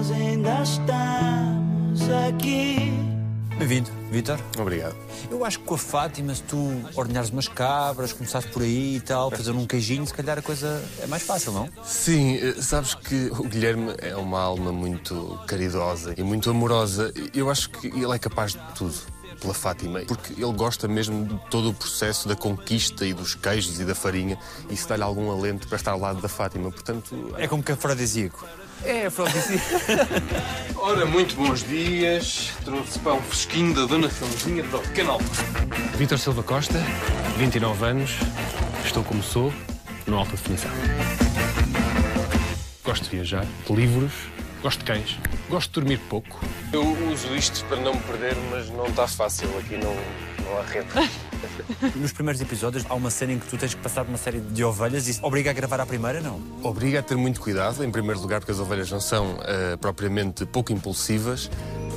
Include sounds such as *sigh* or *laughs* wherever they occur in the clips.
nós ainda estamos aqui. Bem-vindo, Vitor. Obrigado. Eu acho que com a Fátima, se tu ordenhares umas cabras, começares por aí e tal, fazer um queijinho, se calhar a coisa é mais fácil, não? Sim, eh, sabes que o Guilherme é uma alma muito caridosa e muito amorosa. Eu acho que ele é capaz de tudo pela Fátima, porque ele gosta mesmo de todo o processo da conquista e dos queijos e da farinha, e isso dá-lhe algum alento para estar ao lado da Fátima. Portanto, É como que afrodisíaco. É afrodisíaco. *laughs* Ora, muito bons dias. Trouxe pão fresquinho da Dona Filmezinha para o almoço. Vítor Silva Costa, 29 anos, estou como sou, no Alta Definição. Gosto de viajar, de livros, gosto de cães, gosto de dormir pouco. Eu uso isto para não me perder, mas não está fácil. Aqui não, não há rede. *laughs* *laughs* Nos primeiros episódios há uma cena em que tu tens que passar por uma série de ovelhas e isso obriga a gravar à primeira, não? Obriga a ter muito cuidado, em primeiro lugar, porque as ovelhas não são eh, propriamente pouco impulsivas.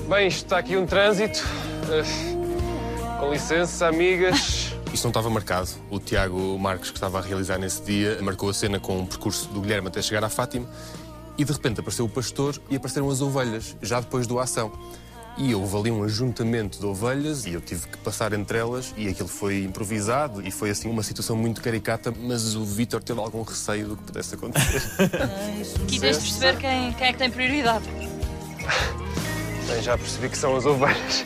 Bem, está aqui um trânsito. Eh, com licença, amigas. Isto não estava marcado. O Tiago Marques, que estava a realizar nesse dia, marcou a cena com o percurso do Guilherme até chegar à Fátima e de repente apareceu o pastor e apareceram as ovelhas, já depois do ação. E houve ali um ajuntamento de ovelhas e eu tive que passar entre elas e aquilo foi improvisado e foi assim uma situação muito caricata, mas o Vítor teve algum receio do que pudesse acontecer. *laughs* Aqui tens de perceber quem, quem é que tem prioridade. *laughs* Bem, já percebi que são as ovelhas.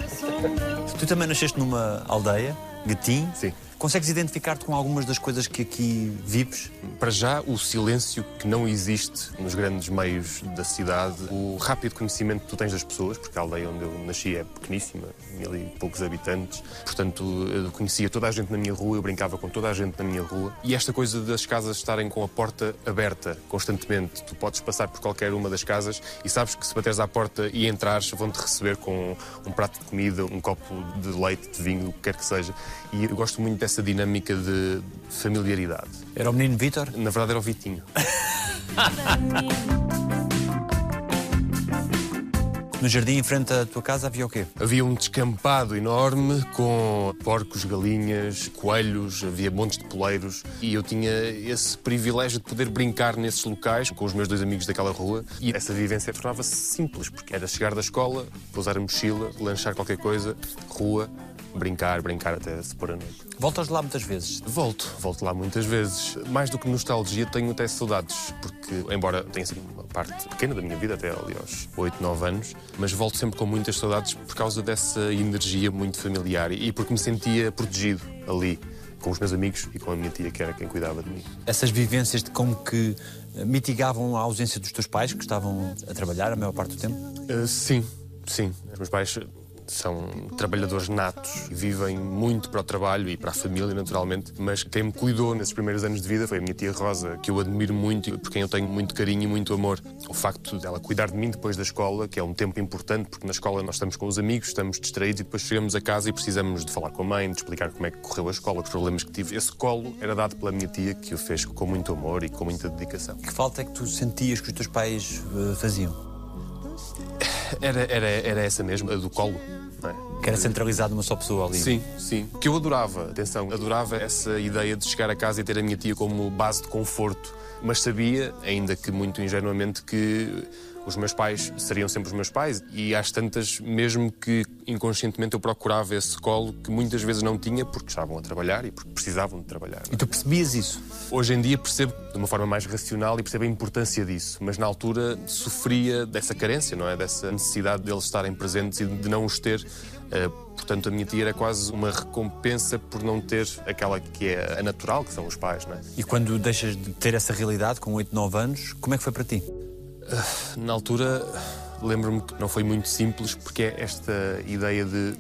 Tu também nasceste numa aldeia, Gatim. Sim. Consegues identificar-te com algumas das coisas que aqui vives? Para já, o silêncio que não existe nos grandes meios da cidade, o rápido conhecimento que tu tens das pessoas, porque a aldeia onde eu nasci é pequeníssima, mil e poucos habitantes, portanto, eu conhecia toda a gente na minha rua, eu brincava com toda a gente na minha rua. E esta coisa das casas estarem com a porta aberta constantemente, tu podes passar por qualquer uma das casas e sabes que se bateres à porta e entrares, vão-te receber com um prato de comida, um copo de leite, de vinho, o que quer que seja. E eu gosto muito dessa dinâmica de familiaridade. Era o menino Vítor? Na verdade, era o Vitinho. *laughs* No jardim em frente à tua casa havia o quê? Havia um descampado enorme com porcos, galinhas, coelhos, havia montes de poleiros e eu tinha esse privilégio de poder brincar nesses locais com os meus dois amigos daquela rua e essa vivência tornava-se simples, porque era chegar da escola, pousar a mochila, lanchar qualquer coisa, rua, brincar, brincar até se pôr a noite. Voltas lá muitas vezes. Volto, volto lá muitas vezes. Mais do que nostalgia, tenho até saudades, porque, embora tenha sido uma parte pequena da minha vida, até ali aos 8, 9 anos, mas volto sempre com muitas saudades por causa dessa energia muito familiar e porque me sentia protegido ali, com os meus amigos e com a minha tia, que era quem cuidava de mim. Essas vivências de como que eh, mitigavam a ausência dos teus pais, que estavam a trabalhar a maior parte do tempo? Uh, sim, sim. Os meus pais são trabalhadores natos e vivem muito para o trabalho e para a família, naturalmente, mas quem me cuidou nesses primeiros anos de vida foi a minha tia Rosa, que eu admiro muito e por quem eu tenho muito carinho e muito amor. O facto dela cuidar de mim depois da escola, que é um tempo importante, porque na escola nós estamos com os amigos, estamos distraídos e depois chegamos a casa e precisamos de falar com a mãe, de explicar como é que correu a escola, os problemas que tive. Esse colo era dado pela minha tia, que o fez com muito amor e com muita dedicação. Que falta é que tu sentias que os teus pais eh, faziam? *laughs* Era, era, era essa mesmo, a do colo. não é? Que era centralizado numa só pessoa ali. Sim, sim. Que eu adorava, atenção, adorava essa ideia de chegar a casa e ter a minha tia como base de conforto. Mas sabia, ainda que muito ingenuamente, que os meus pais seriam sempre os meus pais. E às tantas, mesmo que inconscientemente eu procurava esse colo que muitas vezes não tinha porque estavam a trabalhar e porque precisavam de trabalhar. E tu percebias isso? Hoje em dia percebo de uma forma mais racional e percebo a importância disso, mas na altura sofria dessa carência, não é? Dessa necessidade deles estarem presentes e de não os ter. Uh, portanto, a minha tia era quase uma recompensa por não ter aquela que é a natural, que são os pais, não é? E quando deixas de ter essa realidade, com 8, 9 anos, como é que foi para ti? Na altura, lembro-me que não foi muito simples, porque é esta ideia de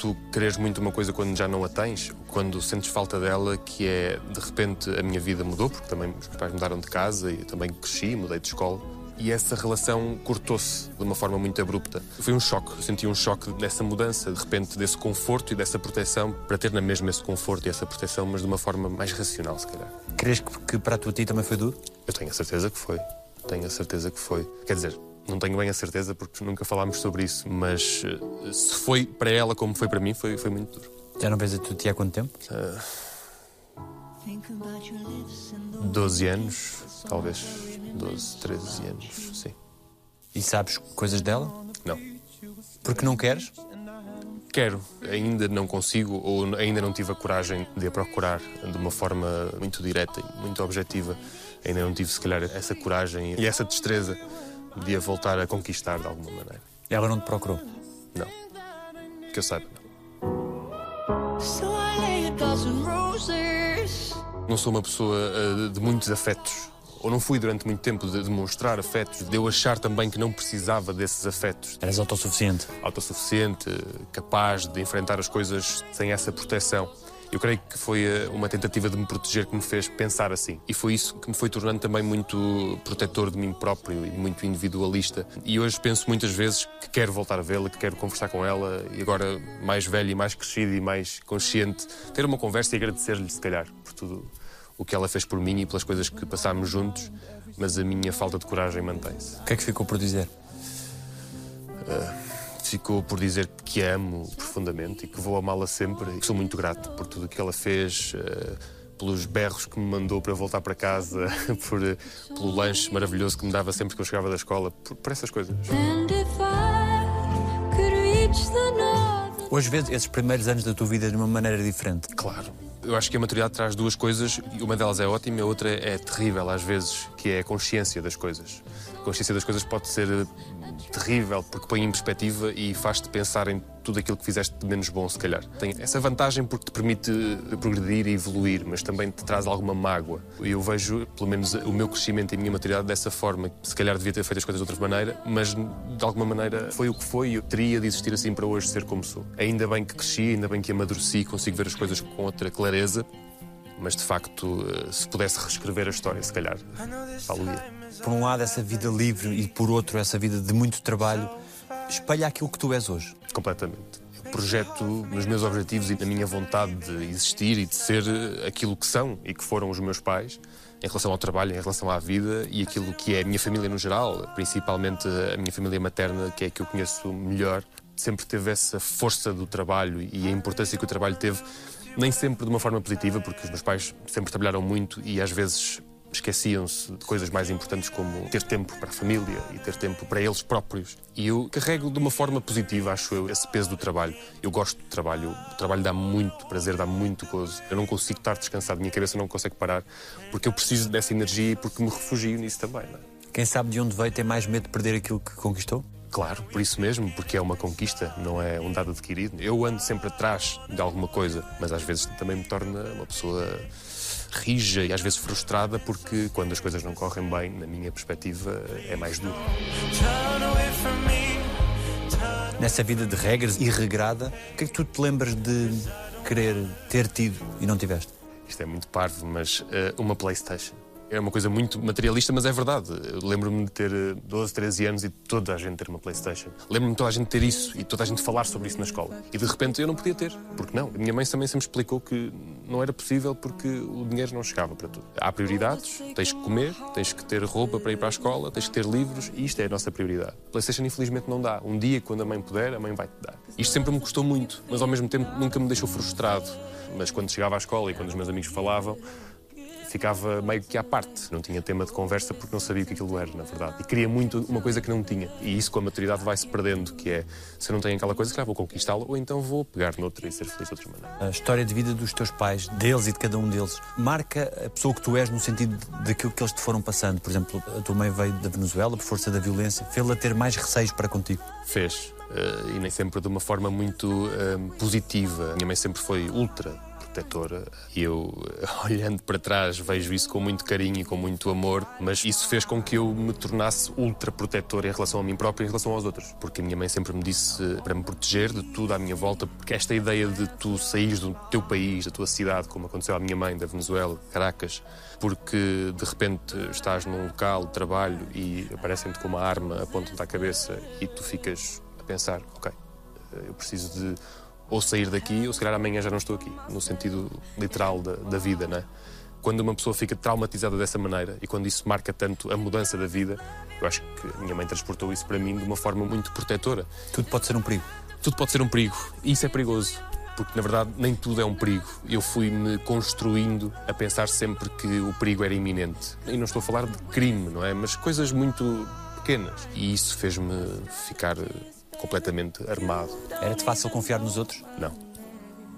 tu quereres muito uma coisa quando já não a tens, quando sentes falta dela, que é de repente a minha vida mudou, porque também os meus pais mudaram de casa e eu também cresci, mudei de escola. E essa relação cortou-se de uma forma muito abrupta. Foi um choque. Eu senti um choque dessa mudança, de repente, desse conforto e dessa proteção, para ter na mesma esse conforto e essa proteção, mas de uma forma mais racional, se calhar. Crees que, que para a tua tia também foi duro? Eu tenho a certeza que foi. Tenho a certeza que foi. Quer dizer, não tenho bem a certeza porque nunca falámos sobre isso, mas eh, se foi para ela como foi para mim, foi, foi muito duro. Já não vês a tua tia há quanto tempo? 12 anos, talvez. 12, 13 anos, sim. E sabes coisas dela? Não. Porque não queres? Quero, ainda não consigo ou ainda não tive a coragem de a procurar de uma forma muito direta e muito objetiva. Ainda não tive, se calhar, essa coragem e essa destreza de a voltar a conquistar de alguma maneira. Ela não te procurou? Não. Que eu saiba, não. Não sou uma pessoa eh, de muitos afetos. Ou não fui durante muito tempo de demonstrar afetos, de eu achar também que não precisava desses afetos. Eras autossuficiente. Autossuficiente, capaz de enfrentar as coisas sem essa proteção. Eu creio que foi eh, uma tentativa de me proteger que me fez pensar assim. E foi isso que me foi tornando também muito protetor de mim próprio e muito individualista. E hoje penso muitas vezes que quero voltar a vê-la, que quero conversar com ela e agora mais velho e mais crescido e mais consciente, ter uma conversa e agradecer-lhe, se calhar, por tudo o que ela fez por mim e pelas coisas que passámos juntos, mas a minha falta de coragem mantém-se. O que é que ficou por dizer? Ficou por dizer que a amo profundamente e que vou amá-la sempre e sou muito grato por tudo o que ela fez, eh, pelos berros que me mandou para voltar para casa, *laughs* por, eh, pelo lanche maravilhoso que me dava sempre que eu chegava da escola, por, por essas coisas. Hoje vês esses primeiros anos da tua vida de uma maneira diferente. Claro. Eu acho que a maturidade traz duas coisas, uma delas é ótima e a outra é terrível às vezes, que é a consciência das coisas. A consciência das coisas pode ser eh, terrível porque põe em perspectiva e faz-te pensar em tudo aquilo que fizeste de menos bom, se calhar. Tem essa vantagem porque te permite progredir e evoluir, mas também te traz alguma mágoa. Eu vejo, pelo menos, o meu crescimento e a minha maturidade dessa forma. Se calhar devia ter feito as coisas de outra maneira, mas de alguma maneira foi o que foi e eu teria de existir assim para hoje ser como sou. Ainda bem que cresci, ainda bem que amadureci, consigo ver as coisas com outra clareza. Mas de facto, eh, se pudesse reescrever a história, se calhar, falo-ia. Por um lado, essa vida livre e por outro, essa vida de muito trabalho espelha aquilo que tu és hoje. Completamente. Eu projeto nos meus objetivos e na minha vontade de existir e de ser eh, aquilo que são e que foram os meus pais, em relação ao trabalho, em relação à vida e aquilo que é a minha família no geral, principalmente a minha família materna, que é a que eu conheço melhor, sempre teve essa força do trabalho e a importância que o trabalho teve, nem sempre de uma forma positiva, porque os meus pais sempre trabalharam muito e às vezes esqueciam-se de coisas mais importantes como ter tempo para a família e ter tempo para eles próprios. E eu carrego de uma forma positiva, acho eu, esse peso do trabalho. Eu gosto do trabalho, o trabalho dá muito prazer, dá muito gozo. Eu não consigo estar descansado, minha cabeça não consegue parar, porque eu preciso dessa energia e porque me refugio nisso também. É? Quem sabe de onde veio tem mais medo de perder aquilo que conquistou? Claro, por isso mesmo, porque é uma conquista, não é um dado adquirido. Eu ando sempre atrás de alguma coisa, mas às vezes também me torna uma pessoa rija e às vezes frustrada, porque quando as coisas não correm bem, na minha perspectiva, é mais duro. Nessa vida de regras e regrada, o que é que tu te lembras de querer ter tido e não tiveste? Isto é muito parvo, mas eh, uma Playstation. É uma coisa muito materialista, mas é verdade. Lembro-me de ter eh, 12, 13 anos e toda a gente ter uma Playstation. Lembro-me de toda a gente ter isso e toda a gente falar sobre isso na escola. E de repente eu não podia ter. Porque não? A minha mãe também sempre explicou que não era possível porque o dinheiro não chegava para tudo. Há prioridades, tens que comer, tens que ter roupa para ir para a escola, tens que ter livros e isto é a nossa prioridade. Playstation infelizmente não dá. Um dia, quando a mãe puder, a mãe vai-te dar. Isto sempre me custou muito, mas ao mesmo tempo nunca me deixou frustrado. Mas quando chegava à escola e quando os meus amigos falavam, ficava meio que à parte. Não tinha tema de conversa porque não sabia o que aquilo era, na verdade. E queria muito uma coisa que não tinha. E isso com a maturidade vai-se perdendo, que é, se eu não tenho aquela coisa, claro, vou conquistá-la, ou então vou pegar noutra e ser feliz de outra maneira. A história de vida dos teus pais, deles e de cada um deles, marca a pessoa que tu és no sentido daquilo que eles te foram passando. Por exemplo, a tua mãe veio da Venezuela por força da violência, fê-la ter mais receios para contigo. Fez. eh, e nem sempre de uma forma muito eh, positiva. A minha mãe sempre foi ultra protetora e eu, *laughs* olhando para trás, vejo isso com muito carinho e com muito amor, mas isso fez com que eu me tornasse ultra protetor em relação a mim próprio e em relação aos outros. Porque a minha mãe sempre me disse eh, para me proteger de tudo à minha volta, porque esta ideia de tu saís do teu país, da tua cidade, como aconteceu à minha mãe da Venezuela, Caracas, porque de repente estás num local de trabalho e aparecem-te com uma arma, apontam-te à cabeça e tu ficas a pensar, ok, eh, eu preciso de ou sair daqui ou se calhar amanhã já não estou aqui, no sentido literal da, da vida, né? Quando uma pessoa fica traumatizada dessa maneira e quando isso marca tanto a mudança da vida, eu acho que a minha mãe transportou isso para mim de uma forma muito protetora. Tudo pode ser um perigo. Tudo pode ser um perigo e isso é perigoso. Porque na verdade nem tudo é um perigo. Eu fui-me construindo a pensar sempre que o perigo era iminente. E não estou a falar de crime, não é? Mas coisas muito pequenas. E isso fez-me ficar completamente armado. Era-te fácil confiar nos outros? Não.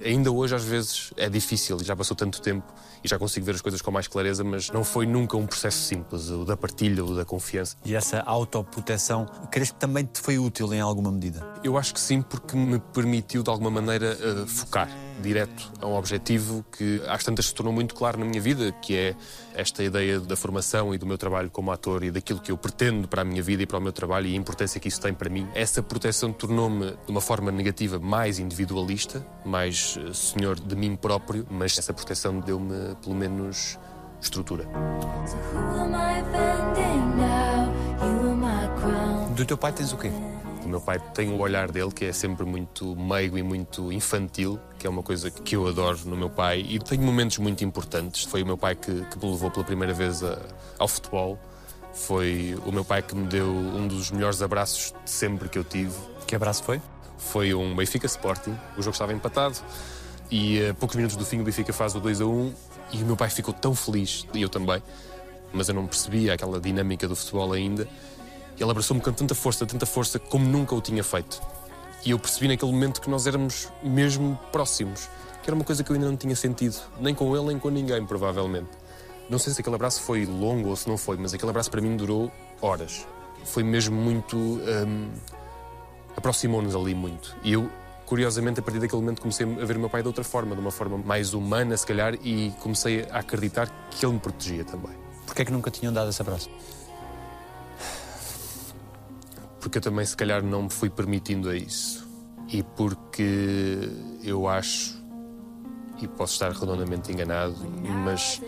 Ainda hoje, às vezes, é difícil e já passou tanto tempo e já consigo ver as coisas com mais clareza, mas não foi nunca um processo simples, o da partilha, o da confiança. E essa autoproteção, crees que também te foi útil em alguma medida? Eu acho que sim, porque me permitiu, de alguma maneira, uh, focar direto a um objetivo que às tantas se tornou muito claro na minha vida, que é esta ideia da formação e do meu trabalho como ator e daquilo que eu pretendo para a minha vida e para o meu trabalho e a importância que isso tem para mim. Essa proteção tornou-me, de uma forma negativa, mais individualista, mais uh, senhor de mim próprio, mas essa proteção deu-me, pelo menos, estrutura. Do teu pai tens o quê? O meu pai tem o olhar dele que é sempre muito meigo e muito infantil, que é uma coisa que eu adoro no meu pai. E tenho momentos muito importantes. Foi o meu pai que, que me levou pela primeira vez a, ao futebol. Foi o meu pai que me deu um dos melhores abraços de sempre que eu tive. Que abraço foi? Foi um Benfica Sporting. O jogo estava empatado e a poucos minutos do fim o Benfica faz o 2 a 1 e o meu pai ficou tão feliz, e eu também, mas eu não percebia aquela dinâmica do futebol ainda. Ele abraçou-me com tanta força, tanta força, como nunca o tinha feito. E eu percebi naquele momento que nós éramos mesmo próximos, que era uma coisa que eu ainda não tinha sentido, nem com ele, nem com ninguém, provavelmente. Não sei se aquele abraço foi longo ou se não foi, mas aquele abraço para mim durou horas. Foi mesmo muito. hum, aproximou-nos ali muito. E eu, curiosamente, a partir daquele momento comecei a ver o meu pai de outra forma, de uma forma mais humana, se calhar, e comecei a acreditar que ele me protegia também. Porquê é que nunca tinham dado esse abraço? porque eu também se calhar não me fui permitindo a isso e porque eu acho e posso estar redondamente enganado mas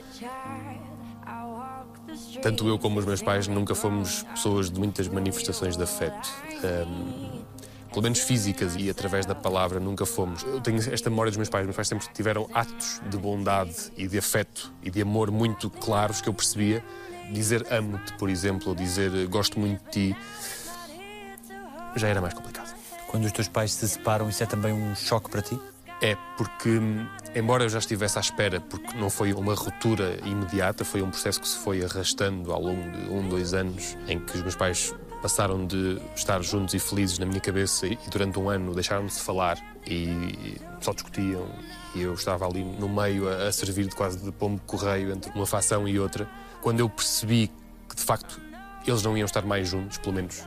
tanto eu como os meus pais nunca fomos pessoas de muitas manifestações de afeto Ahm, pelo menos físicas e através da palavra nunca fomos eu tenho esta memória dos meus pais meus pais sempre tiveram atos de bondade e de afeto e de amor muito claros que eu percebia dizer amo-te por exemplo ou dizer gosto muito de ti já era mais complicado. Quando os teus pais se separam, isso é também um choque para ti? É porque, hum, embora eu já estivesse à espera, porque não foi uma ruptura imediata, foi um processo que se foi arrastando ao longo de um, dois anos, em que os meus pais passaram de estar juntos e felizes na minha cabeça e durante um ano deixaram de se falar e só discutiam e eu estava ali no meio a, a servir de quase de pombo correio entre uma facção e outra. Quando eu percebi que de facto eles não iam estar mais juntos, pelo menos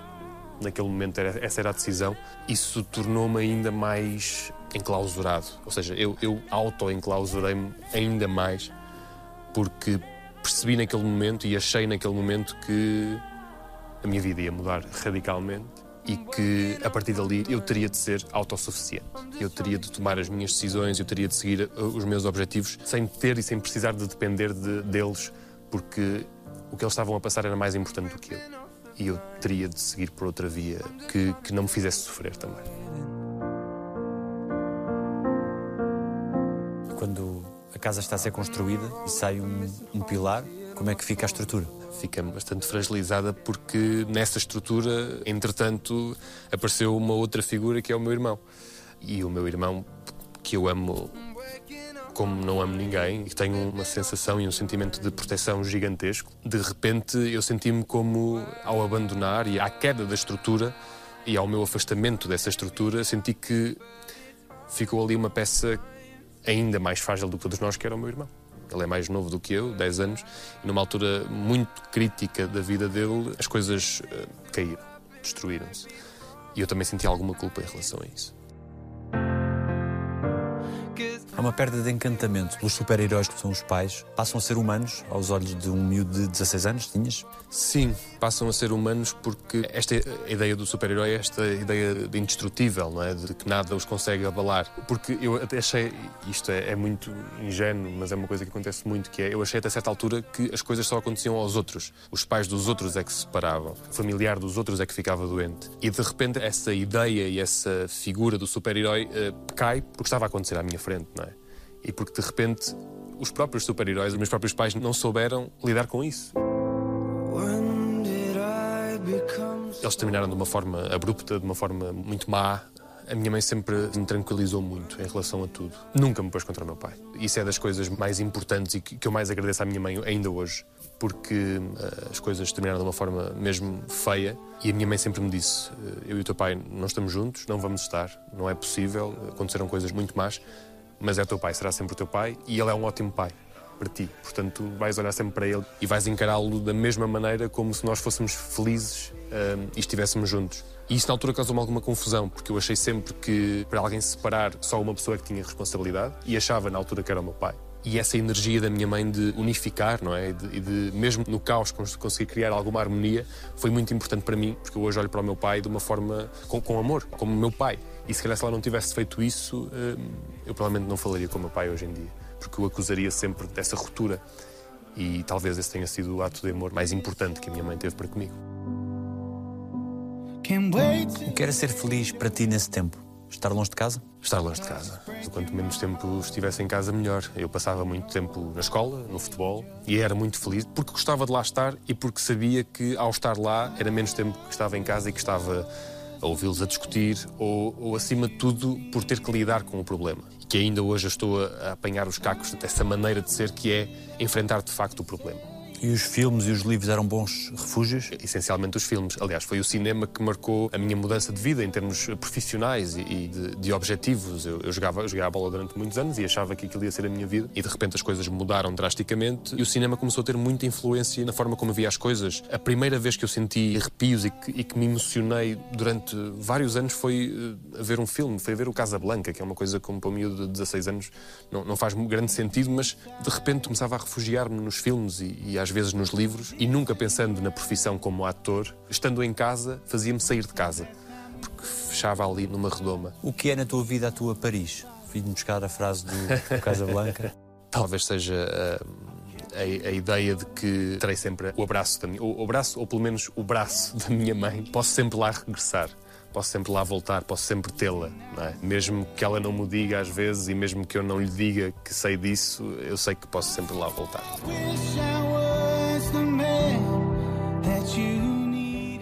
naquele momento era, essa era a decisão, isso tornou-me ainda mais enclausurado. Ou seja, eu, eu auto-enclausurei-me ainda mais porque percebi naquele momento e achei naquele momento que a minha vida ia mudar radicalmente e que a partir dali eu teria de ser autossuficiente. Eu teria de tomar as minhas decisões, eu teria de seguir uh, os meus objetivos sem ter e sem precisar de depender de- deles, porque o que eles estavam a passar era mais importante do que eu. E eu teria de seguir por outra via que, que não me fizesse sofrer também. Quando a casa está a ser construída e sai um, um pilar, como é que fica a estrutura? Fica bastante fragilizada porque nessa estrutura, entretanto, apareceu uma outra figura que é o meu irmão. E o meu irmão, que eu amo como não amo ninguém e tenho uma sensação e um sentimento de proteção gigantesco. De repente eu senti-me como, ao abandonar e à queda da estrutura e ao meu afastamento dessa estrutura, senti que ficou ali uma peça ainda mais frágil do que todos nós, que era o meu irmão. Ele é mais novo do que eu, 10 anos, e numa altura muito crítica da vida dele, as coisas eh, caíram, destruíram-se. E eu também senti alguma culpa em relação a isso. Há uma perda de encantamento. Os super-heróis que são os pais passam a ser humanos aos olhos de um miúdo de 16 anos, tinhas? Sim, passam a ser humanos porque esta ideia do super-herói é esta ideia de indestrutível, não é? De que nada os consegue abalar. Porque eu até achei, isto é, é muito ingênuo, mas é uma coisa que acontece muito, que é, eu achei até certa altura que as coisas só aconteciam aos outros. Os pais dos outros é que se separavam, o familiar dos outros é que ficava doente. E de repente essa ideia e essa figura do super-herói eh, cai porque estava a acontecer à minha frente, não é? E porque de repente os próprios super-heróis, os meus próprios pais, não souberam lidar com isso. Eles terminaram de uma forma abrupta, de uma forma muito má. A minha mãe sempre me tranquilizou muito em relação a tudo. Nunca me pôs contra o meu pai. Isso é das coisas mais importantes e que que eu mais agradeço à minha mãe ainda hoje. Porque eh, as coisas terminaram de uma forma mesmo feia e a minha mãe sempre me disse: eh, Eu e o teu pai não estamos juntos, não vamos estar, não é possível, aconteceram coisas muito más, mas é teu pai, será sempre o teu pai e ele é um ótimo pai para ti. Portanto, vais olhar sempre para ele e vais encará-lo da mesma maneira como se nós fôssemos felizes hum, e estivéssemos juntos. E isso na altura causou-me alguma confusão, porque eu achei sempre que para alguém se separar só uma pessoa é que tinha responsabilidade e achava na altura que era o meu pai. E essa energia da minha mãe de unificar, não é? E de, de, mesmo no caos, cons- conseguir criar alguma harmonia, foi muito importante para mim, porque eu hoje olho para o meu pai de uma forma com, com amor, como meu pai. E se calhar se ela não tivesse feito isso, hum, eu provavelmente não falaria com o meu pai hoje em dia, porque o acusaria sempre dessa ruptura. E talvez esse tenha sido o ato de amor mais importante que a minha mãe teve para comigo. O que era ser feliz para ti nesse tempo? Estar longe de casa? Estar longe de casa. Quanto menos tempo estivesse em casa, melhor. Eu passava muito tempo na escola, no futebol, e era muito feliz porque gostava de lá estar e porque sabia que, ao estar lá, era menos tempo que estava em casa e que estava a ouvi-los a discutir ou, ou, acima de tudo, por ter que lidar com o problema. Que ainda hoje eu estou a, a apanhar os cacos dessa maneira de ser que é enfrentar de facto o problema. E os filmes e os livros eram bons refúgios? Essencialmente os filmes. Aliás, foi o cinema que marcou a minha mudança de vida em termos profissionais e, de, de, objetivos. Eu, eu, jogava, eu jogava a bola durante muitos anos e achava que aquilo ia ser a minha vida. E de repente as coisas mudaram drasticamente e o cinema começou a ter muita influência na forma como eu via as coisas. A primeira vez que eu senti arrepios e que, e que me emocionei durante vários anos foi uh, a ver um filme, foi a ver o Casablanca, que é uma coisa como para um miúdo de 16 anos não, não faz grande sentido, mas de repente começava a refugiar-me nos filmes e, e às vezes nos livros e nunca pensando na profissão como ator, estando em casa, fazia-me sair de casa, porque fechava ali numa redoma. O que é na tua vida a tua Paris? Vim buscar a frase do, do *laughs* Casablanca. Talvez seja uh, a, a, ideia de que terei sempre o abraço, da minha, o, o abraço, ou pelo menos o braço da minha mãe. Posso sempre lá regressar posso sempre lá voltar, posso sempre tê-la, é? mesmo que ela não me diga às vezes e mesmo que eu não lhe diga que sei disso, eu sei que posso sempre lá voltar.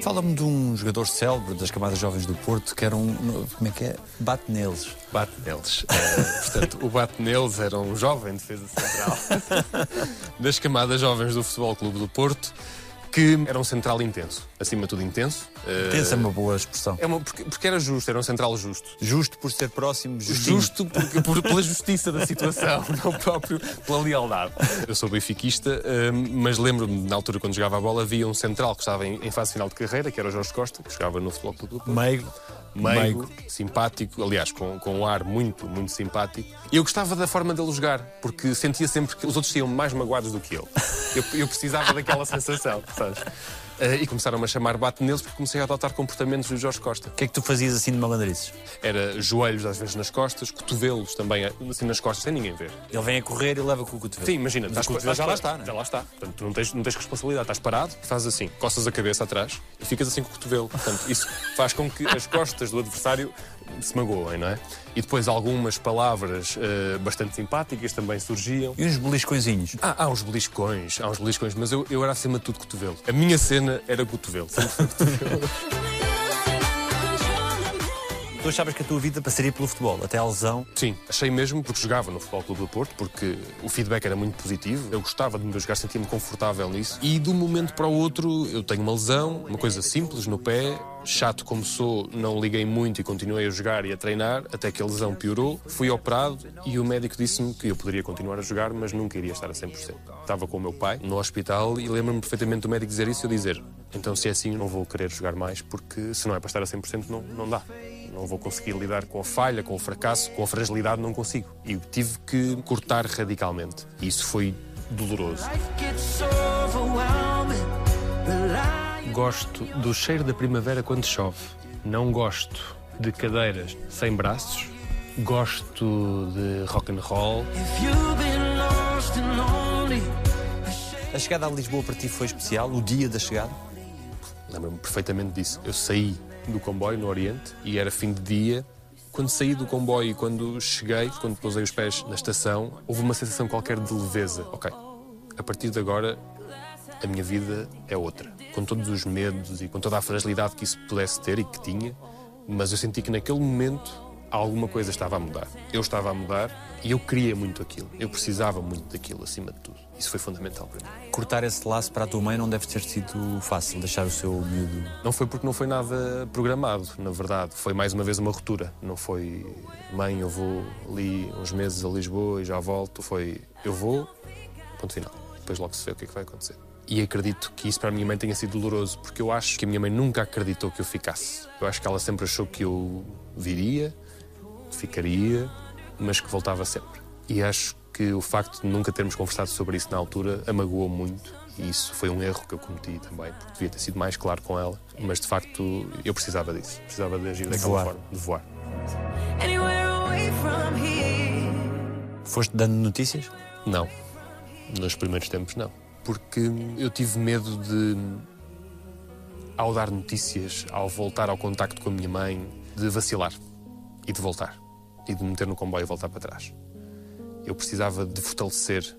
Fala-me de um jogador célebre das camadas jovens do Porto que era um. Como é que é? Bate neles. Bate neles. Uh, portanto, o Bate neles era um jovem defesa central *laughs* das camadas jovens do Futebol Clube do Porto que era um central intenso, acima de tudo intenso. Intenso é uma boa expressão. É uma, porque, porque, era justo, era um central justo. Justo por ser próximo, justinho. Justo porque, por, pela justiça da situação, *laughs* não próprio pela lealdade. Eu sou benfiquista, mas lembro-me, na altura, quando jogava a bola, havia um central que estava em, em fase final de carreira, que era o Jorge Costa, que jogava no Futebol Clube do Porto. Meigo. Meigo, Meigo, simpático, aliás, com, com um ar muito, muito simpático. E eu gostava da forma dele jogar, porque sentia sempre que os outros saíam mais magoados do que eu. Eu, eu precisava daquela sensação, sabes? Uh, e começaram-me a chamar bate neles porque comecei a adotar comportamentos do Jorge Costa. O que é que tu fazias assim de malandrices? Era joelhos às vezes nas costas, cotovelos também assim nas costas, sem ninguém ver. Ele vem a correr e leva com o cotovelo. Sim, imagina. O cotovelo já lá está, Já lá está. Portanto, tu não tens, não tens responsabilidade. Estás parado, fazes assim, costas a cabeça atrás e ficas assim com o cotovelo. Portanto, isso faz com que as costas do adversário se magoem, não é? E depois algumas palavras uh, bastante simpáticas também surgiam. E uns beliscõezinhos? Ah, há uns beliscões, há uns beliscões, mas eu, eu era acima de tudo cotovelo. A minha cena era cotovelo. cotovelo. *laughs* *laughs* Tu achavas que a tua vida passaria pelo futebol, até à lesão? Sim, achei mesmo porque jogava no Futebol Clube do Porto, porque o feedback era muito positivo, eu gostava de me jogar, sentia-me confortável nisso. E de um momento para o outro eu tenho uma lesão, uma coisa simples no pé, chato como sou, não liguei muito e continuei a jogar e a treinar, até que a lesão piorou. Fui operado e o médico disse-me que eu poderia continuar a jogar, mas nunca iria estar a 100%. Estava com o meu pai no hospital e lembro-me perfeitamente do médico dizer isso e eu dizer: então se é assim, não vou querer jogar mais, porque se não é para estar a 100%, não, não dá não vou conseguir lidar com a falha, com o fracasso, com a fragilidade, não consigo. E tive que cortar radicalmente. E isso foi doloroso. Gosto do cheiro da primavera quando chove. Não gosto de cadeiras sem braços. Gosto de rock and roll. A chegada a Lisboa para ti foi especial? O dia da chegada? Lembro-me perfeitamente disso. Eu saí do comboio no Oriente e era fim de dia. Quando saí do comboio e quando cheguei, quando pousei os pés na estação, houve uma sensação qualquer de leveza. Ok, a partir de agora a minha vida é outra. Com todos os medos e com toda a fragilidade que isso pudesse ter e que tinha, Mas eu senti que naquele momento alguma coisa estava a mudar. Eu estava a mudar e eu queria muito aquilo. Eu precisava muito daquilo, acima de tudo. Isso foi fundamental para mim. Cortar esse laço para a tua mãe não deve ter sido fácil, deixar o seu miúdo. Não foi porque não foi nada programado, na verdade. Foi mais uma vez uma ruptura. Não foi, mãe, eu vou ali uns meses a Lisboa e já volto. Foi, eu vou, ponto final. Depois logo se vê o que é que vai acontecer. E acredito que isso para a minha mãe tenha sido doloroso, porque eu acho que a minha mãe nunca acreditou que eu ficasse. Eu acho que ela sempre achou que eu viria, ficaria, mas que voltava sempre. E acho que o facto de nunca termos conversado sobre isso na altura a magoou muito. E isso foi um erro que eu cometi também, porque devia ter sido mais claro com ela. Mas de facto eu precisava disso, precisava de agir daquela voar. forma, de voar. Foste dando notícias? Não. Nos primeiros tempos, não. Porque eu tive medo de, ao dar notícias, ao voltar ao contacto com a minha mãe, de vacilar e de voltar. E de me meter no comboio e voltar para trás. Eu precisava de fortalecer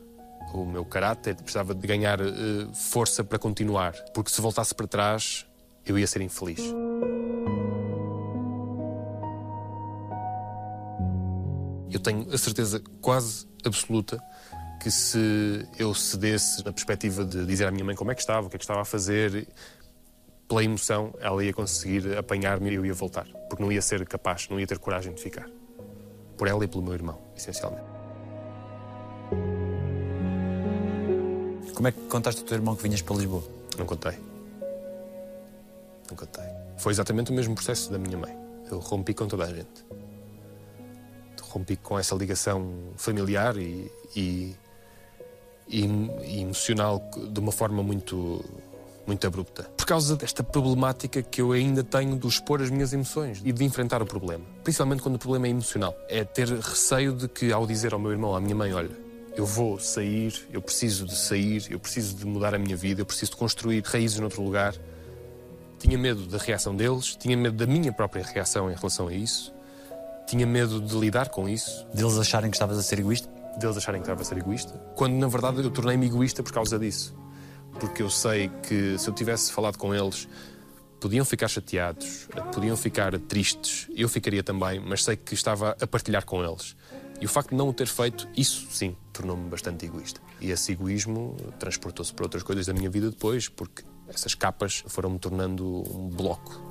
o meu caráter, precisava de ganhar eh, força para continuar. Porque se voltasse para trás, eu ia ser infeliz. Eu tenho a certeza quase absoluta que se eu cedesse na perspectiva de dizer à minha mãe como é que estava, o que é que estava a fazer, pela emoção, ela ia conseguir apanhar-me e eu ia voltar. Porque não ia ser capaz, não ia ter coragem de ficar. Por ela e pelo meu irmão, essencialmente. Como é que contaste ao teu irmão que vinhas para Lisboa? Não contei. Não contei. Foi exatamente o mesmo processo da minha mãe. Eu rompi com toda a gente. Rompi com essa ligação familiar e, e, e, e emocional de uma forma muito, muito abrupta. Por causa desta problemática que eu ainda tenho de expor as minhas emoções e de enfrentar o problema. Principalmente quando o problema é emocional. É ter receio de que, ao dizer ao meu irmão, à minha mãe, olha, eu vou sair, eu preciso de sair, eu preciso de mudar a minha vida, eu preciso de construir raízes noutro lugar. Tinha medo da reação deles, tinha medo da minha própria reação em relação a isso, tinha medo de lidar com isso, Deles acharem que estavas a ser egoísta? deles acharem que estava a ser egoísta, quando na verdade eu tornei-me egoísta por causa disso. Porque eu sei que se eu tivesse falado com eles, podiam ficar chateados, podiam ficar tristes, eu ficaria também, mas sei que estava a partilhar com eles. E o facto de não o ter feito, isso sim, tornou-me bastante egoísta. E esse egoísmo transportou-se para outras coisas da minha vida depois, porque essas capas foram-me tornando um bloco.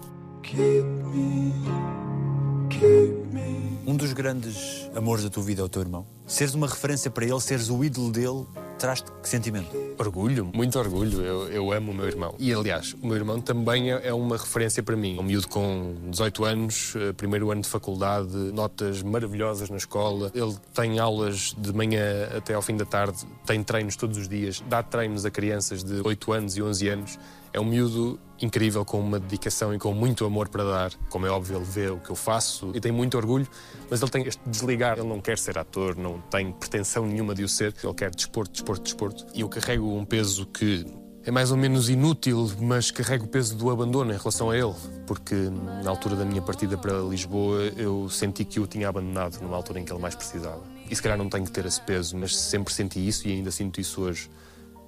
Um dos grandes amores da tua vida é o teu irmão. Seres uma referência para ele, seres o ídolo dele, traz-te que sentimento? Orgulho, muito orgulho. Eu, eu amo o meu irmão. E, aliás, o meu irmão também é, é uma referência para mim. Um miúdo com 18 anos, eh, primeiro ano de faculdade, notas maravilhosas na escola. Ele tem aulas de manhã até ao fim da tarde, tem treinos todos os dias, dá treinos a crianças de 8 anos e 11 anos. É um miúdo incrível, com uma dedicação e com muito amor para dar. Como é óbvio, ele vê o que eu faço e tem muito orgulho, mas ele tem este desligar. Ele não quer ser ator, não tem pretensão nenhuma de o ser. Ele quer desporto, desporto, desporto. E eu carrego um peso que é mais ou menos inútil, mas carrego o peso do abandono em relação a ele. Porque na altura da minha partida para Lisboa, eu senti que o tinha abandonado numa altura em que ele mais precisava. E se calhar não tenho que ter esse peso, mas sempre senti isso e ainda sinto isso hoje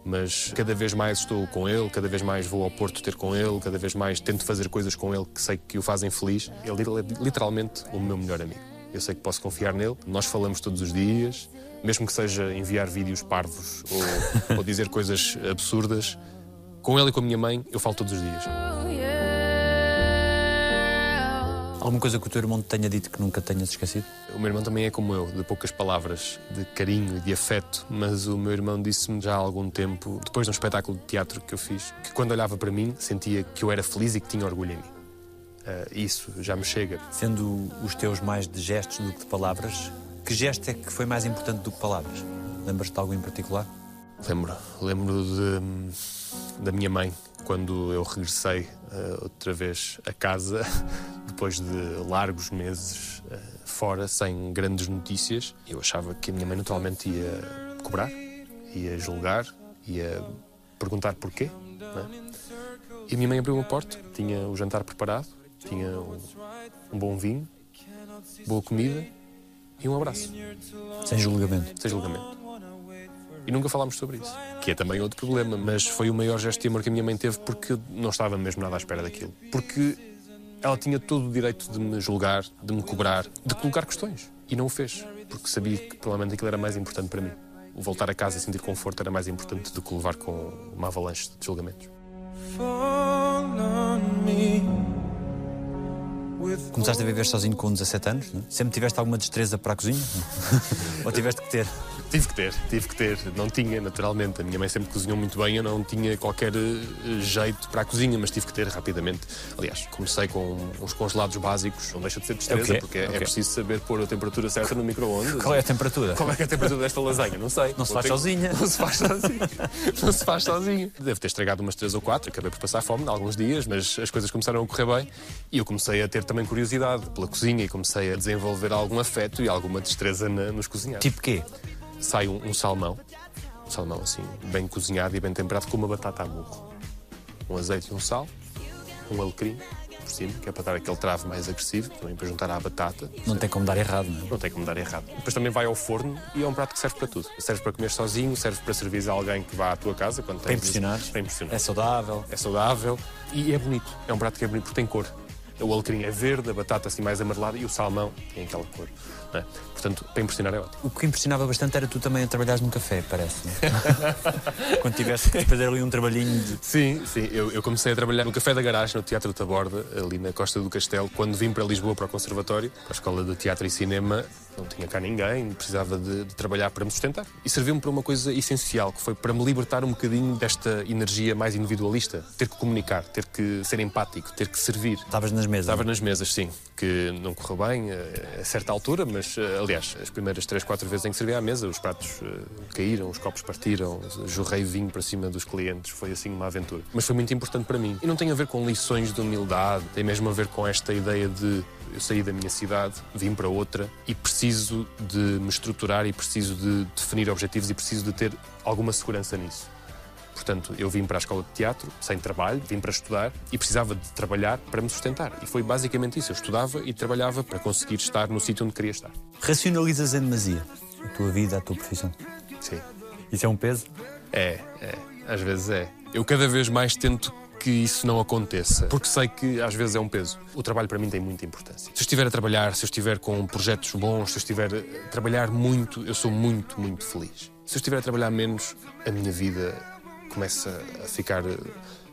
mas cada vez mais estou com ele, cada vez mais vou ao Porto ter com ele, cada vez mais tento fazer coisas com ele que sei que o fazem feliz. Ele é literalmente o meu melhor amigo. Eu sei que posso confiar nele, nós falamos todos os dias, mesmo que seja enviar vídeos parvos ou, *laughs* ou dizer coisas absurdas. Com ele e com a minha mãe, eu falo todos os dias. Alguma coisa que o teu irmão te tenha dito que nunca tenhas esquecido? O meu irmão também é como eu, de poucas palavras, de carinho e de afeto, mas o meu irmão disse-me já há algum tempo, depois de um espetáculo de teatro que eu fiz, que quando olhava para mim sentia que eu era feliz e que tinha orgulho em mim. Uh, isso já me chega. Sendo os teus mais de gestos do que de palavras, que gesto é que foi mais importante do que palavras? Lembras-te de algo em particular? Lembro, lembro de, da minha mãe, quando eu regressei uh, outra vez a casa, *laughs* depois de largos meses uh, fora, sem grandes notícias. Eu achava que a minha mãe naturalmente ia cobrar, ia julgar, ia perguntar porquê. É? E a minha mãe abriu uma porta, tinha o jantar preparado, tinha um, um bom vinho, boa comida e um abraço. Sem julgamento. Sem julgamento. E nunca falámos sobre isso. Que é também outro problema, mas foi o maior gesto de amor que a minha mãe teve porque não estava mesmo nada à espera daquilo. Porque Ela tinha todo o direito de me julgar, de me cobrar, de colocar questões. E não o fez, porque sabia que provavelmente aquilo era mais importante para mim. O voltar a casa e sentir conforto era mais importante do que levar com uma avalanche de julgamentos. Começaste a viver sozinho com 17 anos, é? Sempre tiveste alguma destreza para a cozinha? *laughs* Ou tiveste que ter? Tive que ter, tive que ter. Não tinha, naturalmente. A minha mãe sempre cozinhou muito bem, eu não tinha qualquer eh, jeito para a cozinha, mas tive que ter rapidamente. Aliás, comecei com uns congelados básicos, não deixa de ser destreza, É quê? porque É é, preciso saber pôr a temperatura certa no micro-ondas. Qual é a temperatura? Qual é, é a temperatura desta lasanha? Não sei. Não se faz ter- sozinha. Não se faz sozinho. Não se faz sozinho. Deve ter estragado umas três ou quatro. Acabei por passar fome alguns dias, mas as coisas começaram a correr bem e eu comecei a ter também curiosidade pela cozinha e comecei a desenvolver algum afeto e alguma destreza na- nos cozinhados. Tipo quê? sai um, um salmão, um salmão assim, bem cozinhado e bem temperado com uma batata a murro. Um azeite e um sal, um alecrim por cima, que é para dar aquele travo mais agressivo, também para juntar à batata. Não tem como dar errado, não é? Não tem como dar errado. Depois também vai ao forno e é um prato que serve para tudo. Serve para comer sozinho, serve para servir a alguém que vá à tua casa. Quando Para impressionar. Para impressionar. É saudável. É saudável e é bonito. É um prato que é bonito porque tem cor. O alecrim é verde, a batata assim mais amarelada e o salmão tem aquela cor. É? Portanto, para impressionar é ótimo. O que impressionava bastante era tu também a trabalhares num café, parece. é? *laughs* Quando tivesse que fazer ali um trabalhinho de. Sim, sim. Eu, eu comecei a trabalhar no Café da Garagem, no Teatro da Borda, ali na Costa do Castelo. Quando vim para Lisboa, para o Conservatório, para a Escola de Teatro e Cinema, não tinha cá ninguém, precisava de, de trabalhar para me sustentar. E serviu-me para uma coisa essencial, que foi para me libertar um bocadinho desta energia mais individualista. Ter que comunicar, ter que ser empático, ter que servir. Estavas nas mesas. Estava nas mesas, sim, que não correu bem eh, a certa altura, mas eh, aliás, as primeiras três, quatro vezes em que servi à mesa, os pratos eh, caíram, os copos partiram, jorrei vinho para cima dos clientes, foi assim uma aventura. Mas foi muito importante para mim. E não tem a ver com lições de humildade, tem mesmo a ver com esta ideia de eu saí da minha cidade, vim para outra e preciso de me estruturar e preciso de definir objetivos e preciso de ter alguma segurança nisso. Portanto, eu vim para a escola de teatro, sem trabalho, vim para estudar e precisava de trabalhar para me sustentar. E foi basicamente isso. Eu estudava e trabalhava para conseguir estar no sítio onde queria estar. Racionalizas em demasia a tua vida, a tua profissão. Sim. Isso é um peso? É, é. Às vezes é. Eu cada vez mais tento que isso não aconteça, porque sei que às vezes é um peso. O trabalho para mim tem muita importância. Se eu estiver a trabalhar, se eu estiver com projetos bons, se eu estiver a trabalhar muito, eu sou muito, muito feliz. Se eu estiver a trabalhar menos, a minha vida começa a ficar eh,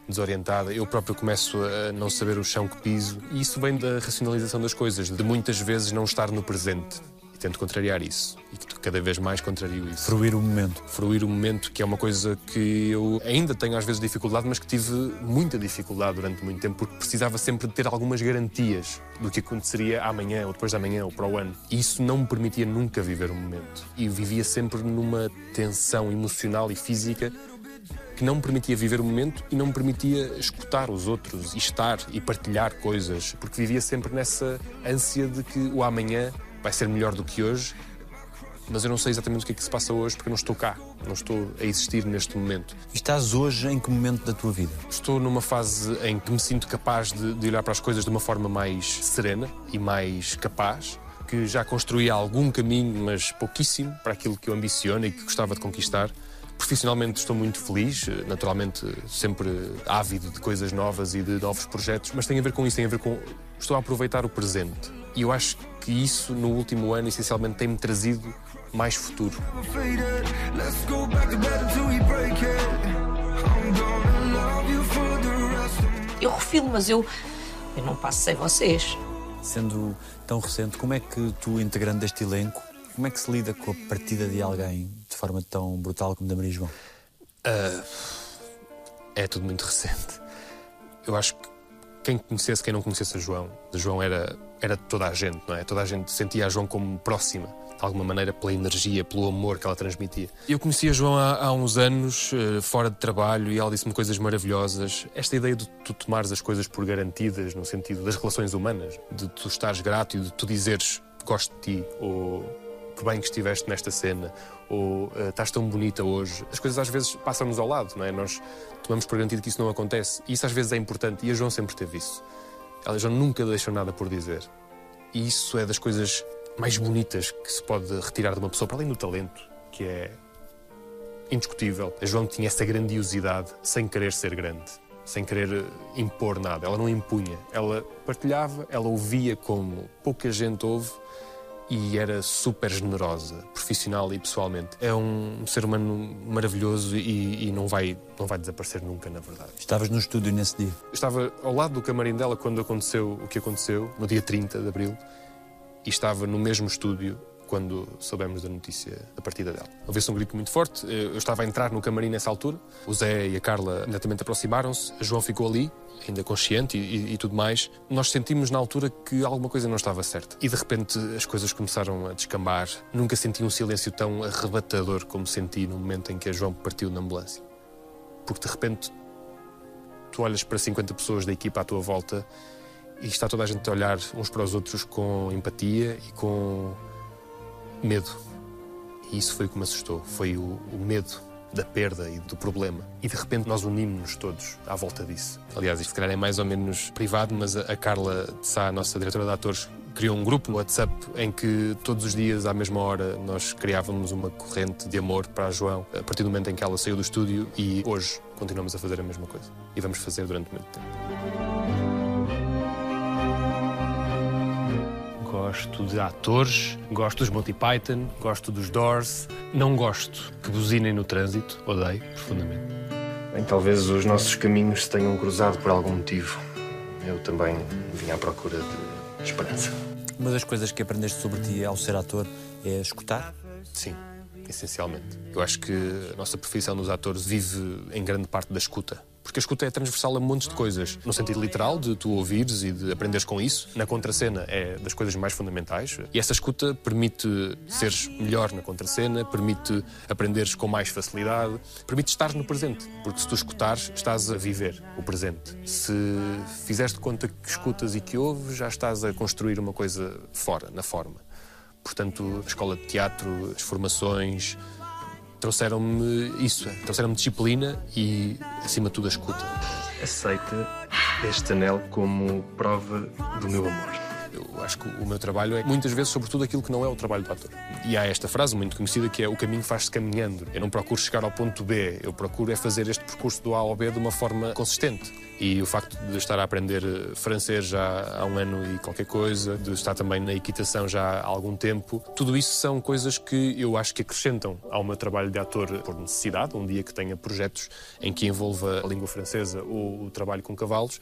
desorientada. Eu próprio começo a não saber o chão que piso. E isso vem da racionalização das coisas, de muitas vezes não estar no presente. E tento contrariar isso. E cada vez mais contrario isso Fruir o momento. fruir o momento, que é uma coisa que eu ainda tenho às vezes dificuldade, mas que tive muita dificuldade durante muito tempo, porque precisava sempre de ter algumas garantias do que aconteceria amanhã, ou depois de amanhã, ou para o ano. E isso não me permitia nunca viver o momento. E vivia sempre numa tensão emocional e física que não me permitia viver o momento e não me permitia escutar os outros e estar e partilhar coisas, porque vivia sempre nessa ânsia de que o amanhã vai ser melhor do que hoje mas eu não sei exatamente o que é que se passa hoje porque não estou cá, não estou a existir neste momento. E estás hoje em que momento da tua vida? Estou numa fase em que me sinto capaz de, de olhar para as coisas de uma forma mais serena e mais capaz, que já construí algum caminho, mas pouquíssimo, para aquilo que eu ambiciono e que gostava de conquistar. Profissionalmente estou muito feliz, naturalmente sempre ávido de coisas novas e de novos projetos, mas tem a ver com isso, tem a ver com. Estou a aproveitar o presente. E eu acho que isso, no último ano, essencialmente tem-me trazido mais futuro. Eu refiro, mas eu, eu não passo sem vocês. Sendo tão recente, como é que tu, integrando este elenco, como é que se lida com a partida de alguém forma tão brutal como da Maria João? É tudo muito recente. Eu acho que quem conhecesse, quem não conhecesse a João, a João era, era toda a gente, não é? Toda a gente sentia a João como próxima, de alguma maneira, pela energia, pelo amor que ela transmitia. Eu conheci a João há, há uns anos, eh, fora de trabalho, e ela disse-me coisas maravilhosas. Esta ideia de tu tomares as coisas por garantidas, no sentido das relações humanas, de tu estares grato e de tu dizeres gosto de ti, ou que bem que estiveste nesta cena, ou eh, estás tão bonita hoje. As coisas às vezes passam-nos ao lado, não é? Nós tomamos por garantido que isso não acontece. E isso às vezes é importante. E a João sempre teve isso. Ela já nunca deixou nada por dizer. E isso é das coisas mais bonitas que se pode retirar de uma pessoa, para além do talento, que é indiscutível. A João tinha essa grandiosidade sem querer ser grande. sem querer impor nada. Ela não impunha. Ela partilhava, ela ouvia como pouca gente ouve e era super generosa, profissional e pessoalmente. É um ser humano maravilhoso e, e não, vai, não vai desaparecer nunca, na verdade. Estavas no estúdio nesse dia. Estava ao lado do camarim dela quando aconteceu o que aconteceu, no dia 30 de abril, e estava no mesmo estúdio quando soubemos da notícia da partida dela. Houve-se um grito muito forte. Eu estava a entrar no camarim nessa altura. O Zé e a Carla imediatamente aproximaram-se. João ficou ali, ainda consciente e, e, e, tudo mais. Nós sentimos na altura que alguma coisa não estava certa. E de repente as coisas começaram a descambar. Nunca senti um silêncio tão arrebatador como senti no momento em que a João partiu na ambulância. Porque de repente tu olhas para 50 pessoas da equipa à tua volta e está toda a gente a olhar uns para os outros com empatia e com medo. E isso foi o que me assustou. Foi o, o medo da perda e do problema. E de repente nós unimos-nos todos à volta disso. Aliás, isto se calhar é mais ou menos privado, mas a Carla de Sá, a nossa diretora de atores, criou um grupo no WhatsApp em que todos os dias, à mesma hora, nós criávamos uma corrente de amor para a João a partir do momento em que ela saiu do estúdio e hoje continuamos a fazer a mesma coisa. E vamos fazer durante muito tempo. Gosto de atores, gosto dos Monty Python, gosto dos Doors. Não gosto que buzinem no trânsito, odeio profundamente. Bem, talvez os nossos caminhos se tenham cruzado por algum motivo. Eu também vim à procura de esperança. Uma das coisas que aprendeste sobre ti ao ser ator é escutar? Sim, essencialmente. Eu acho que a nossa profissão dos atores vive em grande parte da escuta. Porque a escuta é transversal a montes de coisas. No sentido literal, de tu ouvires e de aprenderes com isso. Na contracena é das coisas mais fundamentais. E essa escuta permite seres melhor na contracena, permite aprenderes com mais facilidade, permite estar no presente. Porque se tu escutares, estás a viver o presente. Se fizeres de conta que escutas e que ouves, já estás a construir uma coisa fora, na forma. Portanto, a escola de teatro, as formações, trouxeram-me isso, trouxeram-me disciplina e, acima de tudo, a escuta. Aceita este anel como prova do meu amor. Acho que o meu trabalho é muitas vezes, sobretudo, aquilo que não é o trabalho do ator. E há esta frase muito conhecida que é: o caminho faz-se caminhando. Eu não procuro chegar ao ponto B, eu procuro é fazer este percurso do A ao B de uma forma consistente. E o facto de estar a aprender eh, francês já há um ano e qualquer coisa, de estar também na equitação já há algum tempo, tudo isso são coisas que eu acho que acrescentam ao meu trabalho de ator por necessidade. Um dia que tenha projetos em que envolva a língua francesa ou o trabalho com cavalos,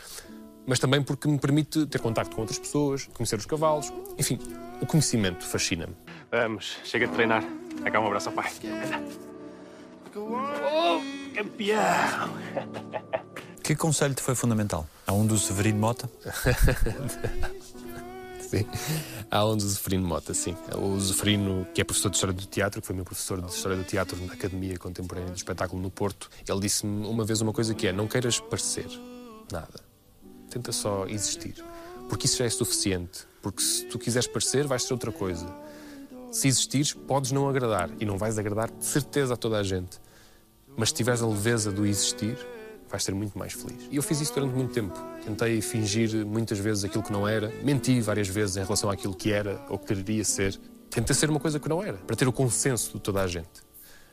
mas também porque me permite ter contacto com outras pessoas, conhecer os cavalos. Enfim, o conhecimento fascina-me. Vamos, chega de treinar. Dá um abraço ao pai. Oh, campeão! *laughs* Que conselho te foi fundamental? Há um do Severino Mota? *laughs* sim. Há um do Zeferino Mota, sim. O Zeferino, que é professor de História do Teatro, que foi meu professor de História do Teatro na Academia Contemporânea do Espetáculo no Porto, ele disse-me uma vez uma coisa que é: não queiras parecer nada. Tenta só existir. Porque isso já é suficiente. Porque se tu quiseres parecer, vais ser outra coisa. Se existires, podes não agradar. E não vais agradar de certeza a toda a gente. Mas se tiveres a leveza do existir, vais ser muito mais feliz. E eu fiz isso durante muito tempo. Tentei fingir muitas vezes aquilo que não era. Menti várias vezes em relação àquilo que era ou que queria ser. Tentei ser uma coisa que não era, para ter o consenso de toda a gente.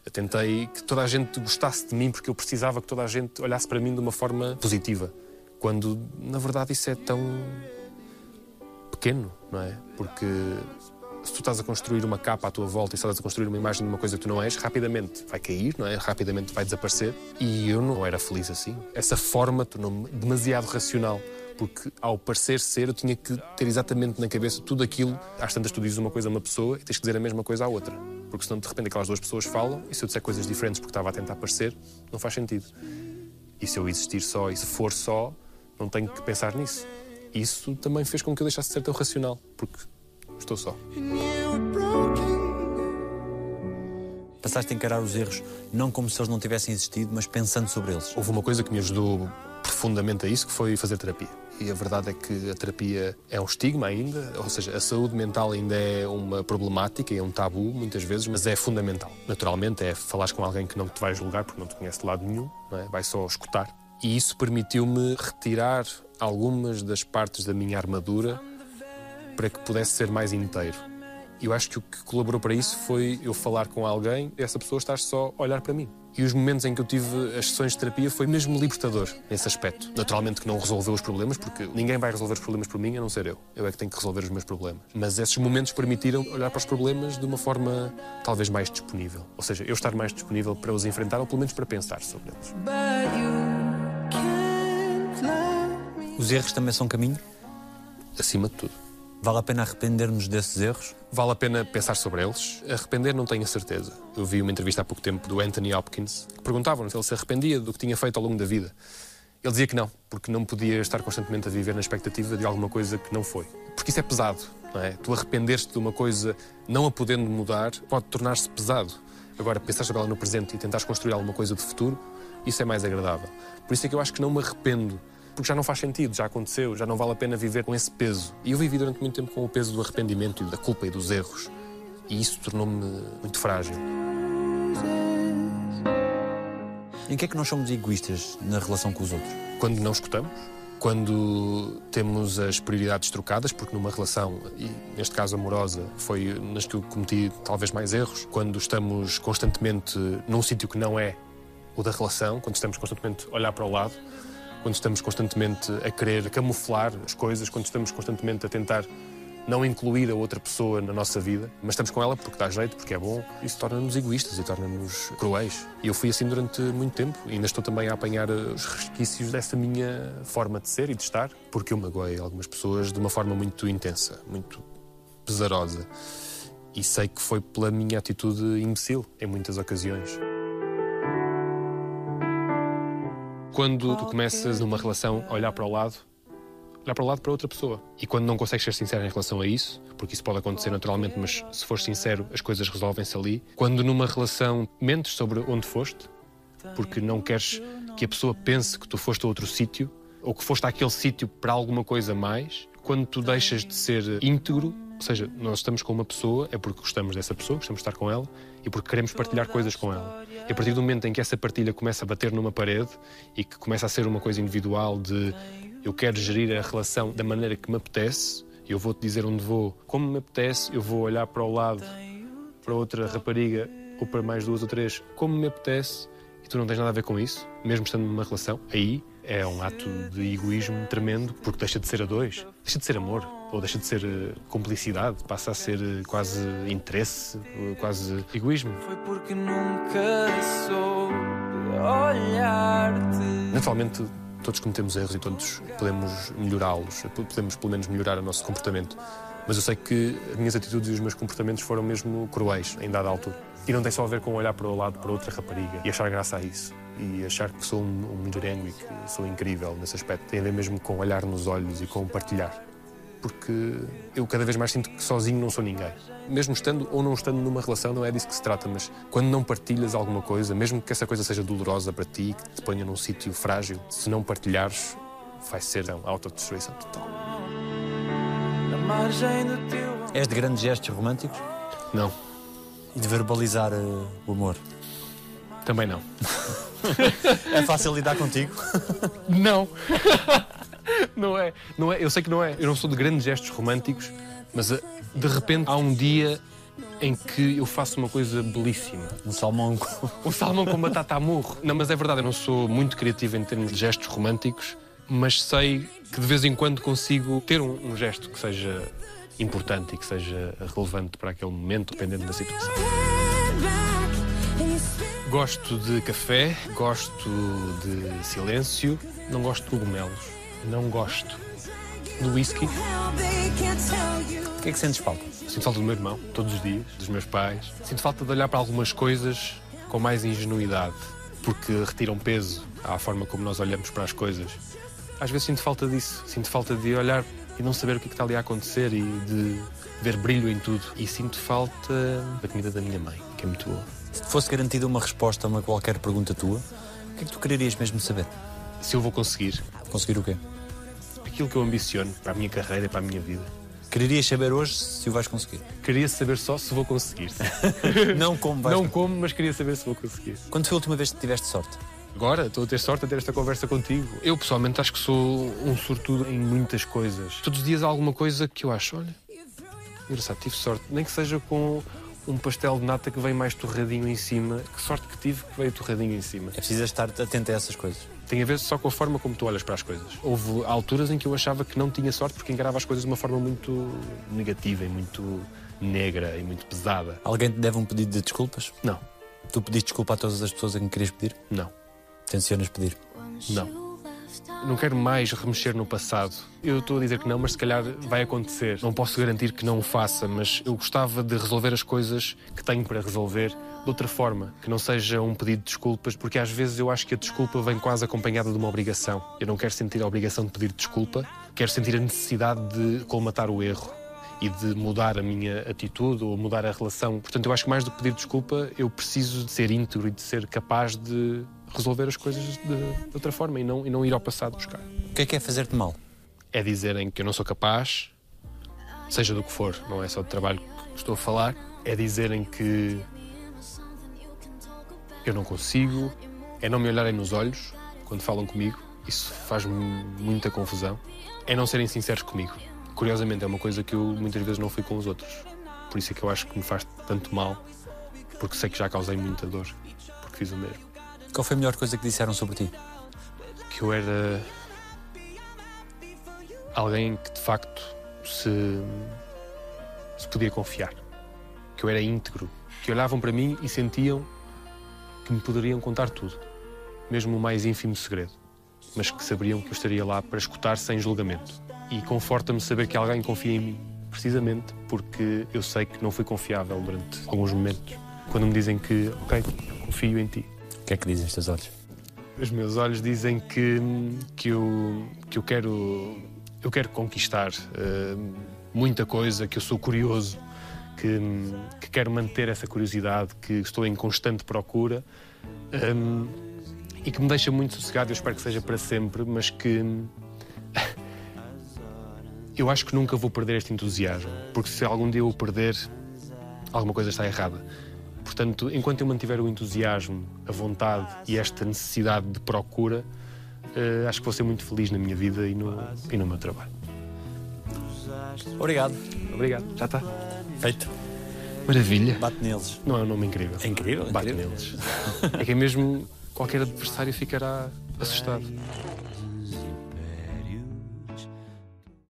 Eu tentei que toda a gente gostasse de mim porque eu precisava que toda a gente olhasse para mim de uma forma positiva. Quando, na verdade, isso é tão pequeno, não é? Porque se tu estás a construir uma capa à tua volta e estás a construir uma imagem de uma coisa que tu não és, rapidamente vai cair, não é? Rapidamente vai desaparecer. E eu não era feliz assim. Essa forma tornou-me demasiado racional. Porque ao parecer ser, eu tinha que ter exatamente na cabeça tudo aquilo. Às tantas, tu dizes uma coisa a uma pessoa e tens que dizer a mesma coisa à outra. Porque senão, de repente, aquelas duas pessoas falam e se eu disser coisas diferentes porque estava a tentar parecer, não faz sentido. E se eu existir só e se for só, não tenho que pensar nisso. Isso também fez com que eu deixasse de ser tão racional, porque estou só. Passaste a encarar os erros não como se eles não tivessem existido, mas pensando sobre eles. Houve uma coisa que me ajudou profundamente a isso, que foi fazer terapia. E a verdade é que a terapia é um estigma ainda, ou seja, a saúde mental ainda é uma problemática e é um tabu muitas vezes, mas é fundamental. Naturalmente é falar com alguém que não te vai julgar porque não te conhece de lado nenhum, não é? vai só escutar. E isso permitiu-me retirar algumas das partes da minha armadura para que pudesse ser mais inteiro. Eu acho que o que colaborou para isso foi eu falar com alguém e essa pessoa estar só a olhar para mim. E os momentos em que eu tive as sessões de terapia foi mesmo libertador nesse aspecto. Naturalmente que não resolveu os problemas, porque ninguém vai resolver os problemas por mim, a não ser eu. Eu é que tenho que resolver os meus problemas. Mas esses momentos permitiram olhar para os problemas de uma forma talvez mais disponível. Ou seja, eu estar mais disponível para os enfrentar, ou pelo menos para pensar sobre eles. Os erros também são caminho? Acima de tudo. Vale a pena arrepender-nos desses erros? Vale a pena pensar sobre eles. Arrepender não tenho a certeza. Eu vi uma entrevista há pouco tempo do Anthony Hopkins que perguntavam se ele se arrependia do que tinha feito ao longo da vida. Ele dizia que não, porque não podia estar constantemente a viver na expectativa de alguma coisa que não foi. Porque isso é pesado, não é? Tu arrepender-te de uma coisa não a podendo mudar pode tornar-se pesado. Agora, pensar sobre ela no presente e tentares construir alguma coisa de futuro, isso é mais agradável. Por isso é que eu acho que não me arrependo porque já não faz sentido, já aconteceu, já não vale a pena viver com esse peso. E eu vivi durante muito tempo com o peso do arrependimento e da culpa e dos erros. E isso tornou-me muito frágil. Em que é que nós somos egoístas na relação com os outros? Quando não escutamos, quando temos as prioridades trocadas, porque numa relação, e neste caso amorosa, foi nas que eu cometi talvez mais erros, quando estamos constantemente num sítio que não é o da relação, quando estamos constantemente a olhar para o lado, quando estamos constantemente a querer camuflar as coisas, quando estamos constantemente a tentar não incluir a outra pessoa na nossa vida, mas estamos com ela porque dá jeito, porque é bom, isso torna-nos egoístas e torna-nos cruéis. E eu fui assim durante muito tempo e ainda estou também a apanhar os resquícios dessa minha forma de ser e de estar, porque eu magoei algumas pessoas de uma forma muito intensa, muito pesarosa. E sei que foi pela minha atitude imbecil em muitas ocasiões. Quando tu começas numa relação a olhar para o lado, olhar para o lado para outra pessoa. E quando não consegues ser sincero em relação a isso, porque isso pode acontecer naturalmente, mas se fores sincero, as coisas resolvem-se ali. Quando numa relação mentes sobre onde foste, porque não queres que a pessoa pense que tu foste a outro sítio, ou que foste àquele sítio para alguma coisa mais, quando tu deixas de ser íntegro, ou seja, nós estamos com uma pessoa, é porque gostamos dessa pessoa, gostamos de estar com ela e porque queremos partilhar coisas com ela. E a partir do momento em que essa partilha começa a bater numa parede e que começa a ser uma coisa individual de eu quero gerir a relação da maneira que me apetece, eu vou-te dizer onde vou, como me apetece, eu vou olhar para o lado, para outra rapariga ou para mais duas ou três, como me apetece, e tu não tens nada a ver com isso, mesmo estando numa relação, aí é um ato de egoísmo tremendo, porque deixa de ser a dois, deixa de ser amor, ou deixa de ser eh, cumplicidade, passa a ser eh, quase interesse, eh, quase egoísmo. Foi porque nunca soube olhar-te. Naturalmente, todos cometemos erros e todos podemos melhorá-los, podemos pelo menos melhorar o nosso comportamento. Mas eu sei que as minhas atitudes e os meus comportamentos foram mesmo cruéis em dada altura. E não tem só a ver com olhar para o lado para outra rapariga e achar graça a isso. E achar que sou um, um e que sou incrível nesse aspecto. Tem a ver mesmo com olhar nos olhos e com partilhar. Porque eu cada vez mais sinto que sozinho não sou ninguém. Mesmo estando ou não estando numa relação, não é disso que se trata, mas quando não partilhas alguma coisa, mesmo que essa coisa seja dolorosa para ti, que te ponha num sítio frágil, se não partilhares, vai ser uma autodestruição total. És de grandes gestos românticos Não, e de verbalizar eh, o amor. também não. *laughs* É fácil lidar contigo? Não. *laughs* *laughs* não é. Não é. Eu sei que não é. Eu não sou de grandes gestos românticos, mas eh, de repente há um dia em que eu faço uma coisa belíssima. Um salmão com... Um salmão com batata a murro. Não, mas é verdade, eu não sou muito criativo em termos de gestos românticos, mas sei que de vez em quando consigo ter um, um gesto que seja importante e que seja relevante para aquele momento, dependendo da situação. Gosto de café, gosto de silêncio, não gosto de cogumelos, não gosto de whisky. O que é que sentes falta? Sinto falta do meu irmão, todos os dias, dos meus pais. Sinto falta de olhar para algumas coisas com mais ingenuidade, porque retiram peso à forma como nós olhamos para as coisas. Às vezes sinto falta disso, sinto falta de olhar e não saber o que, é que está ali a acontecer e de ver brilho em tudo. E sinto falta da comida da minha mãe, que é muito boa. Se te fosse garantida uma resposta a uma qualquer pergunta tua, o que é que tu quererias mesmo saber? Se eu vou conseguir Conseguir o quê? aquilo que eu ambiciono para a minha carreira e para a minha vida, Quererias saber hoje se o vais conseguir? queria saber só se vou conseguir. *laughs* Não como vais Não como, mas queria saber se vou conseguir. Quando foi a última vez que tiveste sorte? Agora estou a ter sorte a ter esta conversa contigo. Eu pessoalmente acho que sou um sortudo em muitas coisas. Todos os dias há alguma coisa que eu acho, olha, engraçado, tive sorte. Nem que seja com um pastel de nata que vem mais torradinho em cima. Que sorte que tive que veio torradinho em cima. É preciso estar atento a essas coisas. Tem a ver só com a forma como tu olhas para as coisas. Houve alturas em que eu achava que não tinha sorte porque encarava as coisas de uma forma muito negativa e muito negra e muito pesada. Alguém te deve um pedido de desculpas? Não, Tu pediste desculpa a todas as pessoas a quem querias pedir? não, Tencionas pedir? não. Não quero mais remexer no passado. Eu estou a dizer que não, mas se calhar vai acontecer. Não posso garantir que não o faça, mas eu gostava de resolver as coisas que tenho para resolver de outra forma, que não seja um pedido de desculpas, porque às vezes eu acho que a desculpa vem quase acompanhada de uma obrigação. Eu não quero sentir a obrigação de pedir desculpa, quero sentir a necessidade de colmatar o erro e de mudar a minha atitude ou mudar a relação. Portanto, eu acho que mais do que pedir desculpa, eu preciso de ser íntegro e de ser capaz de resolver as coisas de, de outra forma e não, e não ir ao passado buscar. O que é que é fazer-te mal? É dizerem que eu não sou capaz, seja do que for, não é só de trabalho que estou a falar, é dizerem que eu não consigo, é não me olharem nos olhos quando falam comigo, isso faz-me muita confusão, é não serem sinceros comigo. Curiosamente, é uma coisa que eu muitas vezes não fui com os outros. Por isso é que eu acho que me faz tanto mal, porque sei que já causei muita dor, porque fiz o mesmo. Qual foi a melhor coisa que disseram sobre ti? que eu era alguém que de facto se, se podia confiar, que eu era íntegro, que olhavam para mim e sentiam que me poderiam contar tudo, mesmo o mais ínfimo segredo, mas que saberiam que eu estaria lá para escutar sem julgamento. E conforta-me saber que alguém confia em mim, precisamente porque eu sei que não fui confiável durante alguns momentos. Quando me dizem que, ok, confio em ti, que é que dizem os teus olhos? os meus olhos dizem que, que, eu, que eu quero eu quero conquistar eh, muita coisa, que eu sou curioso, que, que quero manter essa curiosidade, que estou em constante procura ehm, e que me deixa muito sossegado. Eu espero que seja para sempre, mas que *laughs* eu acho que nunca vou perder este entusiasmo, porque se algum dia eu o perder, alguma coisa está errada. Portanto, enquanto eu mantiver o entusiasmo, a vontade e esta necessidade de procura, eh, acho que vou ser muito feliz na minha vida e no, e no meu trabalho. Obrigado. Obrigado. Já está. Feito. Maravilha. Bate neles. Não é um nome incrível. É incrível, é Bate incrível. neles. *laughs* É que mesmo qualquer adversário ficará assustado.